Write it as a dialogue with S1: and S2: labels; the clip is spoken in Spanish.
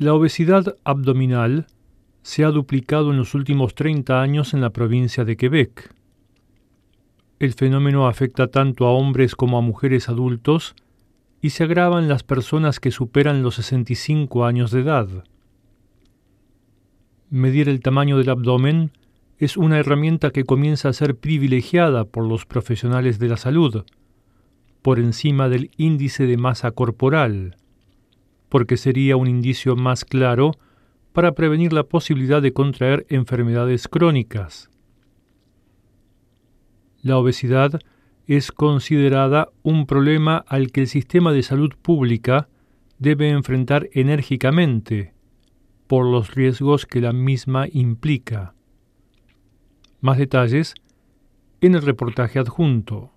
S1: La obesidad abdominal se ha duplicado en los últimos 30 años en la provincia de Quebec. El fenómeno afecta tanto a hombres como a mujeres adultos y se agrava en las personas que superan los 65 años de edad. Medir el tamaño del abdomen es una herramienta que comienza a ser privilegiada por los profesionales de la salud, por encima del índice de masa corporal, porque sería un indicio más claro para prevenir la posibilidad de contraer enfermedades crónicas. La obesidad es considerada un problema al que el sistema de salud pública debe enfrentar enérgicamente por los riesgos que la misma implica. Más detalles en el reportaje adjunto.